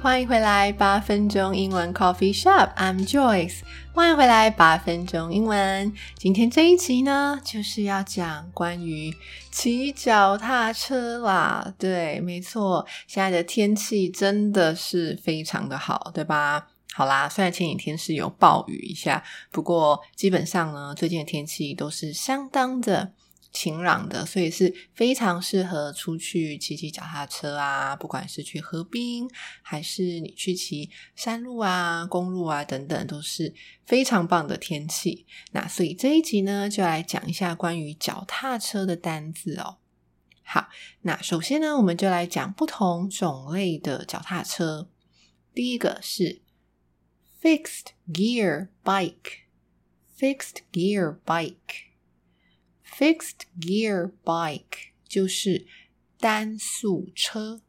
欢迎回来，八分钟英文 Coffee Shop，I'm Joyce。欢迎回来，八分钟英文。今天这一集呢，就是要讲关于骑脚踏车啦。对，没错，现在的天气真的是非常的好，对吧？好啦，虽然前几天是有暴雨一下，不过基本上呢，最近的天气都是相当的。晴朗的，所以是非常适合出去骑骑脚踏车啊，不管是去河滨，还是你去骑山路啊、公路啊等等，都是非常棒的天气。那所以这一集呢，就来讲一下关于脚踏车的单字哦。好，那首先呢，我们就来讲不同种类的脚踏车。第一个是 fixed gear bike，fixed gear bike。Fixed gear bike 就是单速车。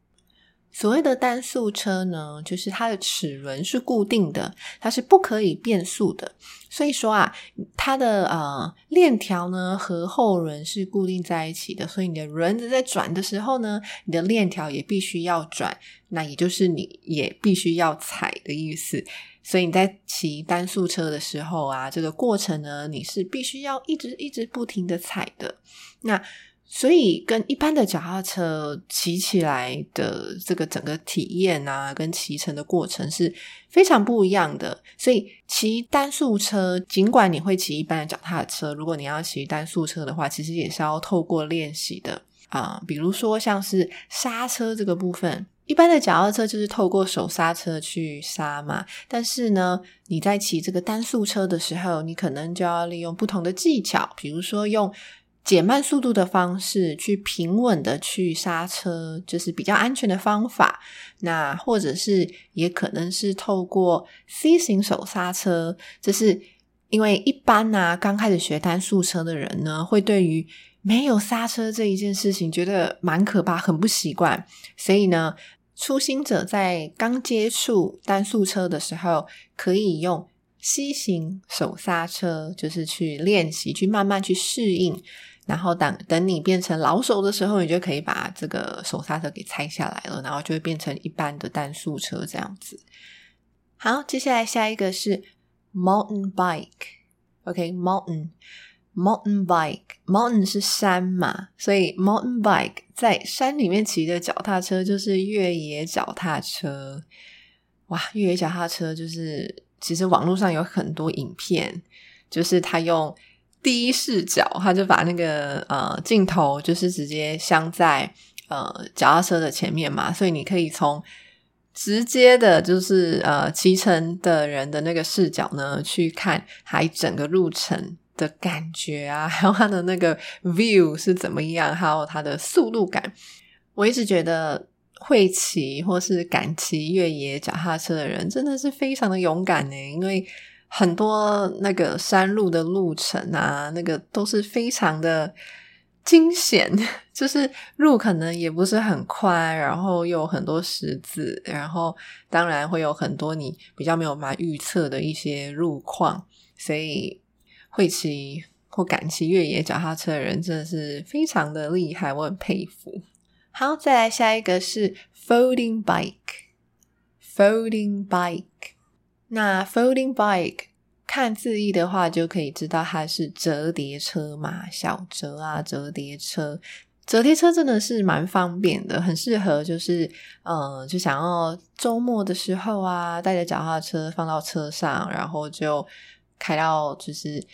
所谓的单速车呢，就是它的齿轮是固定的，它是不可以变速的。所以说啊，它的呃链条呢和后轮是固定在一起的，所以你的轮子在转的时候呢，你的链条也必须要转，那也就是你也必须要踩的意思。所以你在骑单速车的时候啊，这个过程呢，你是必须要一直一直不停的踩的。那所以跟一般的脚踏车骑起来的这个整个体验啊，跟骑乘的过程是非常不一样的。所以骑单速车，尽管你会骑一般的脚踏车，如果你要骑单速车的话，其实也是要透过练习的啊。比如说像是刹车这个部分。一般的脚踏车就是透过手刹车去刹嘛，但是呢，你在骑这个单速车的时候，你可能就要利用不同的技巧，比如说用减慢速度的方式去平稳的去刹车，就是比较安全的方法。那或者是也可能是透过 C 型手刹车，就是因为一般呢，刚开始学单速车的人呢，会对于没有刹车这一件事情觉得蛮可怕，很不习惯，所以呢。初心者在刚接触单速车的时候，可以用 C 型手刹车，就是去练习，去慢慢去适应。然后等等你变成老手的时候，你就可以把这个手刹车给拆下来了，然后就会变成一般的单速车这样子。好，接下来下一个是 mountain bike，OK，mountain。Mountain bike，mountain 是山嘛，所以 mountain bike 在山里面骑的脚踏车就是越野脚踏车。哇，越野脚踏车就是其实网络上有很多影片，就是他用第一视角，他就把那个呃镜头就是直接镶在呃脚踏车的前面嘛，所以你可以从直接的，就是呃骑乘的人的那个视角呢去看还整个路程。的感觉啊，还有它的那个 view 是怎么样，还有它的速度感。我一直觉得会骑或是敢骑越野脚踏车的人，真的是非常的勇敢呢。因为很多那个山路的路程啊，那个都是非常的惊险，就是路可能也不是很宽，然后又有很多石子，然后当然会有很多你比较没有办法预测的一些路况，所以。会骑或敢骑越野脚踏车的人真的是非常的厉害，我很佩服。好，再来下一个是 folding bike，folding bike。那 folding bike 看字义的话，就可以知道它是折叠车嘛，小折啊，折叠车。折叠车真的是蛮方便的，很适合就是嗯，就想要周末的时候啊，带着脚踏车放到车上，然后就开到就是。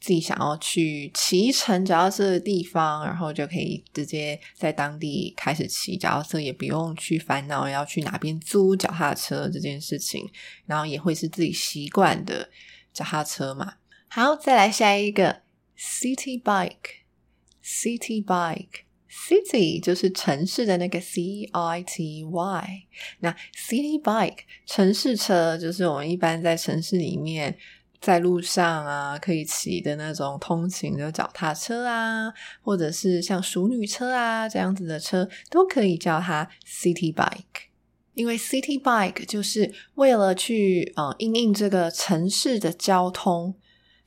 自己想要去骑乘脚踏车的地方，然后就可以直接在当地开始骑脚踏车，也不用去烦恼要去哪边租脚踏车这件事情，然后也会是自己习惯的脚踏车嘛。好，再来下一个 city bike，city bike。City 就是城市的那个 C I T Y，那 City Bike 城市车就是我们一般在城市里面在路上啊可以骑的那种通勤的脚踏车啊，或者是像淑女车啊这样子的车，都可以叫它 City Bike，因为 City Bike 就是为了去呃应应这个城市的交通。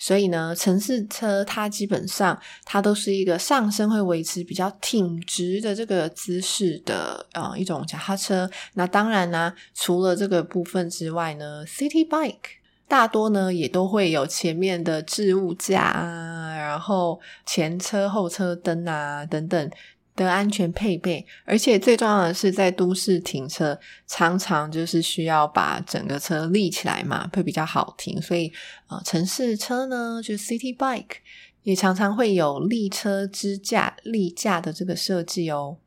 所以呢，城市车它基本上它都是一个上身会维持比较挺直的这个姿势的呃一种脚踏车。那当然呢，除了这个部分之外呢，City Bike 大多呢也都会有前面的置物架啊，然后前车后车灯啊等等。的安全配备，而且最重要的是，在都市停车常常就是需要把整个车立起来嘛，会比较好停。所以，呃，城市车呢，就 City Bike 也常常会有立车支架、立架的这个设计哦。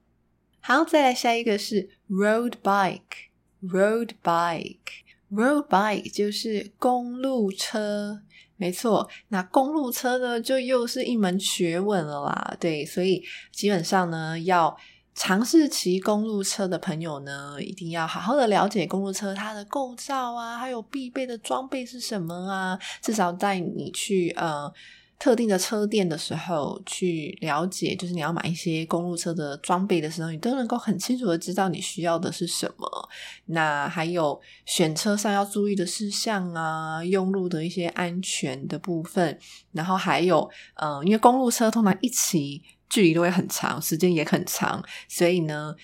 好，再来下一个是 Road Bike，Road Bike Road bike 就是公路车。没错，那公路车呢，就又是一门学问了啦。对，所以基本上呢，要尝试骑公路车的朋友呢，一定要好好的了解公路车它的构造啊，还有必备的装备是什么啊。至少带你去呃。特定的车店的时候去了解，就是你要买一些公路车的装备的时候，你都能够很清楚的知道你需要的是什么。那还有选车上要注意的事项啊，用路的一些安全的部分，然后还有，嗯，因为公路车通常一骑距离都会很长，时间也很长，所以呢。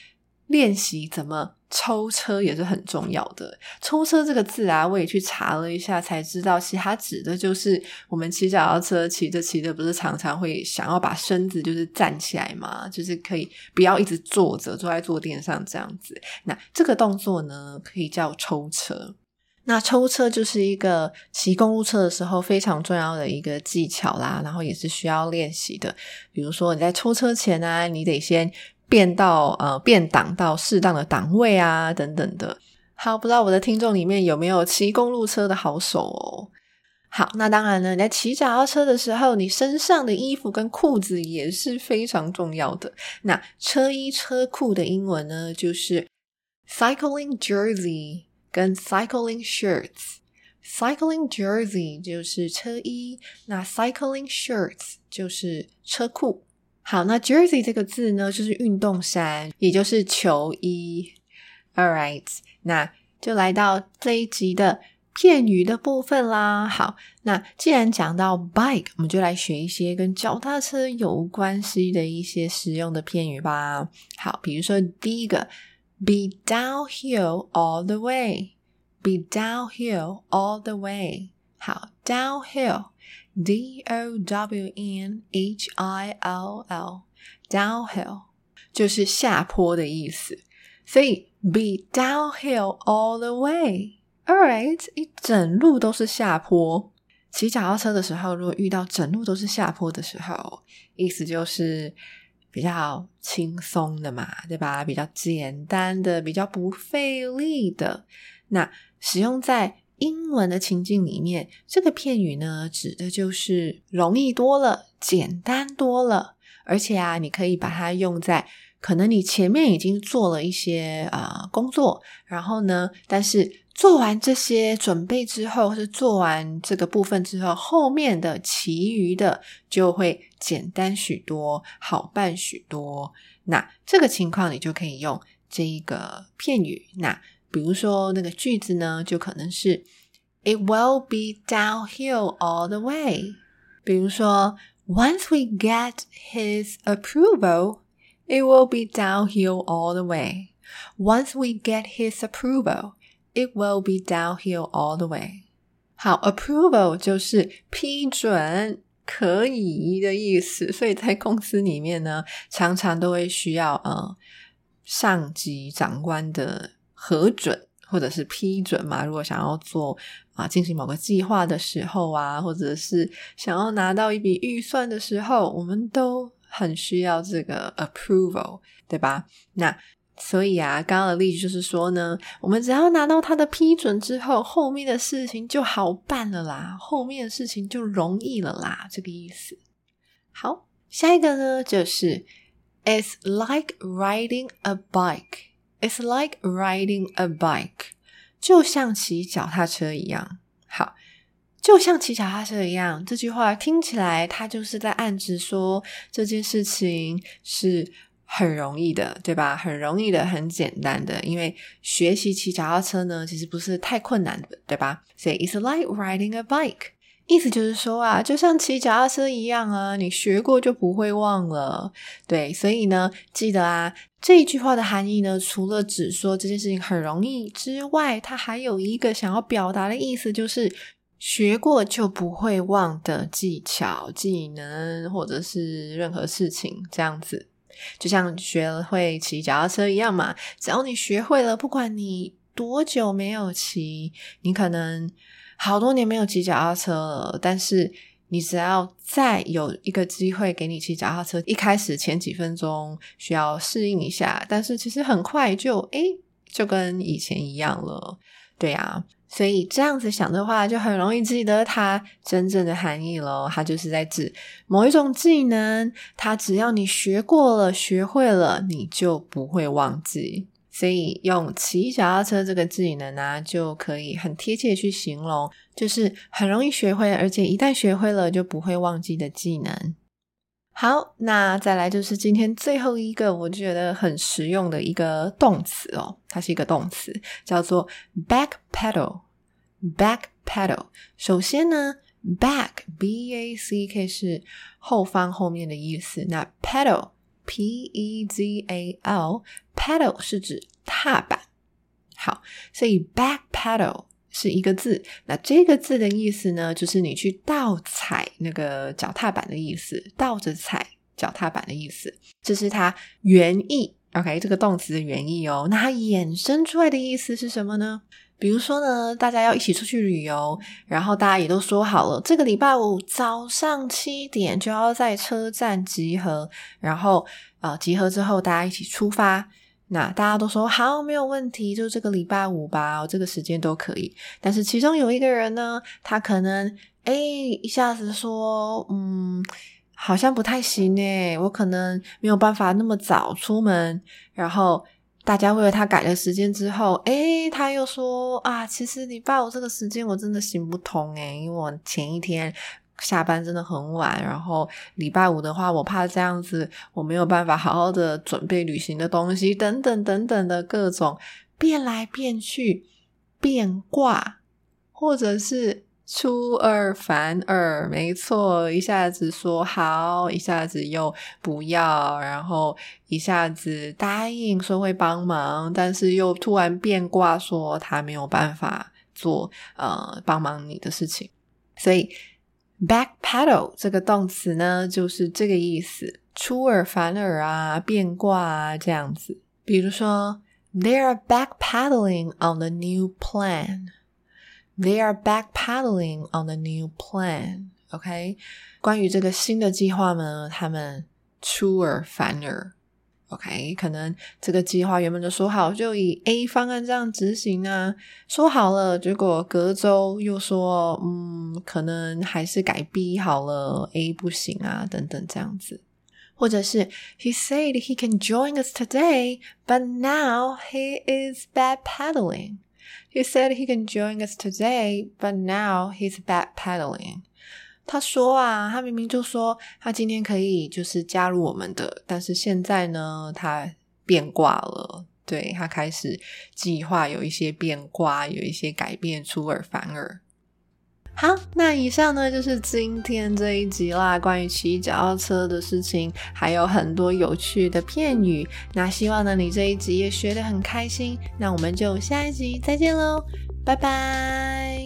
练习怎么抽车也是很重要的。抽车这个字啊，我也去查了一下，才知道其实它指的就是我们骑脚踏车骑着骑着，不是常常会想要把身子就是站起来嘛，就是可以不要一直坐着坐在坐垫上这样子。那这个动作呢，可以叫抽车。那抽车就是一个骑公路车的时候非常重要的一个技巧啦，然后也是需要练习的。比如说你在抽车前呢，你得先。变到呃变档到适当的档位啊等等的，好，不知道我的听众里面有没有骑公路车的好手哦？好，那当然呢，你在骑脚踏车的时候，你身上的衣服跟裤子也是非常重要的。那车衣车裤的英文呢，就是 cycling jersey 跟 cycling shirts。cycling jersey 就是车衣，那 cycling shirts 就是车裤。好，那 jersey 这个字呢，就是运动衫，也就是球衣。All right，那就来到这一集的片语的部分啦。好，那既然讲到 bike，我们就来学一些跟脚踏车有关系的一些实用的片语吧。好，比如说第一个，be downhill all the way，be downhill all the way。好，downhill。D O W N H I L L，downhill 就是下坡的意思，所以 be downhill all the way，all right，一整路都是下坡。骑脚踏车的时候，如果遇到整路都是下坡的时候，意思就是比较轻松的嘛，对吧？比较简单的，比较不费力的。那使用在英文的情境里面，这个片语呢，指的就是容易多了，简单多了。而且啊，你可以把它用在可能你前面已经做了一些啊工作，然后呢，但是做完这些准备之后，是做完这个部分之后，后面的其余的就会简单许多，好办许多。那这个情况，你就可以用这一个片语。那比如说那个句子呢，就可能是 It will be downhill all the way。比如说，Once we get his approval, it will be downhill all the way. Once we get his approval, it will be downhill all the way. 好，approval 就是批准、可以的意思，所以在公司里面呢，常常都会需要呃上级长官的。 核准或者是批准嘛。如果想要做啊进行某个计划的时候啊，或者是想要拿到一笔预算的时候，我们都很需要这个 approval，对吧？那所以啊，刚刚的例子就是说呢，我们只要拿到他的批准之后，后面的事情就好办了啦，后面的事情就容易了啦，这个意思。好，下一个呢，就是 It's like riding a bike. It's like riding a bike，就像骑脚踏车一样。好，就像骑脚踏车一样，这句话听起来，它就是在暗指说这件事情是。很容易的，对吧？很容易的，很简单的。因为学习骑脚踏车呢，其实不是太困难的，对吧？所以 it's like riding a bike，意思就是说啊，就像骑脚踏车一样啊，你学过就不会忘了。对，所以呢，记得啊，这一句话的含义呢，除了只说这件事情很容易之外，它还有一个想要表达的意思，就是学过就不会忘的技巧、技能，或者是任何事情这样子。就像学会骑脚踏车一样嘛，只要你学会了，不管你多久没有骑，你可能好多年没有骑脚踏车了，但是你只要再有一个机会给你骑脚踏车，一开始前几分钟需要适应一下，但是其实很快就诶就跟以前一样了，对呀。所以这样子想的话，就很容易记得它真正的含义喽。它就是在指某一种技能，它只要你学过了、学会了，你就不会忘记。所以用骑脚踏车这个技能呢，就可以很贴切去形容，就是很容易学会，而且一旦学会了就不会忘记的技能。好，那再来就是今天最后一个我觉得很实用的一个动词哦，它是一个动词，叫做 backpedal。backpedal。首先呢，back b a c k 是后方后面的意思，那 pedal p e z a l pedal 是指踏板。好，所以 backpedal 是一个字，那这个字的意思呢，就是你去倒踩那个脚踏板的意思，倒着踩脚踏板的意思，这是它原意。OK，这个动词的原意哦，那它衍生出来的意思是什么呢？比如说呢，大家要一起出去旅游，然后大家也都说好了，这个礼拜五早上七点就要在车站集合，然后呃，集合之后大家一起出发。那大家都说好，没有问题，就这个礼拜五吧，这个时间都可以。但是其中有一个人呢，他可能哎一下子说，嗯，好像不太行诶，我可能没有办法那么早出门。然后大家为了他改了时间之后，哎，他又说啊，其实礼拜五这个时间我真的行不通诶，因为我前一天。下班真的很晚，然后礼拜五的话，我怕这样子我没有办法好好的准备旅行的东西，等等等等的各种变来变去、变卦，或者是出尔反尔。没错，一下子说好，一下子又不要，然后一下子答应说会帮忙，但是又突然变卦说他没有办法做呃帮忙你的事情，所以。Backpedal 这个动词呢，就是这个意思，出尔反尔啊，变卦啊，这样子。比如说，They are backpedaling on the new plan. They are backpedaling on the new plan. OK，关于这个新的计划呢，他们出尔反尔。OK，可能这个计划原本就说好，就以 A 方案这样执行啊，说好了，结果隔周又说，嗯，可能还是改 B 好了，A 不行啊，等等这样子，或者是 He said he can join us today, but now he is back paddling. He said he can join us today, but now he's back paddling. 他说啊，他明明就说他今天可以就是加入我们的，但是现在呢，他变卦了，对他开始计划有一些变卦，有一些改变，出尔反尔。好，那以上呢就是今天这一集啦，关于骑脚踏车的事情，还有很多有趣的片语。那希望呢你这一集也学得很开心。那我们就下一集再见喽，拜拜。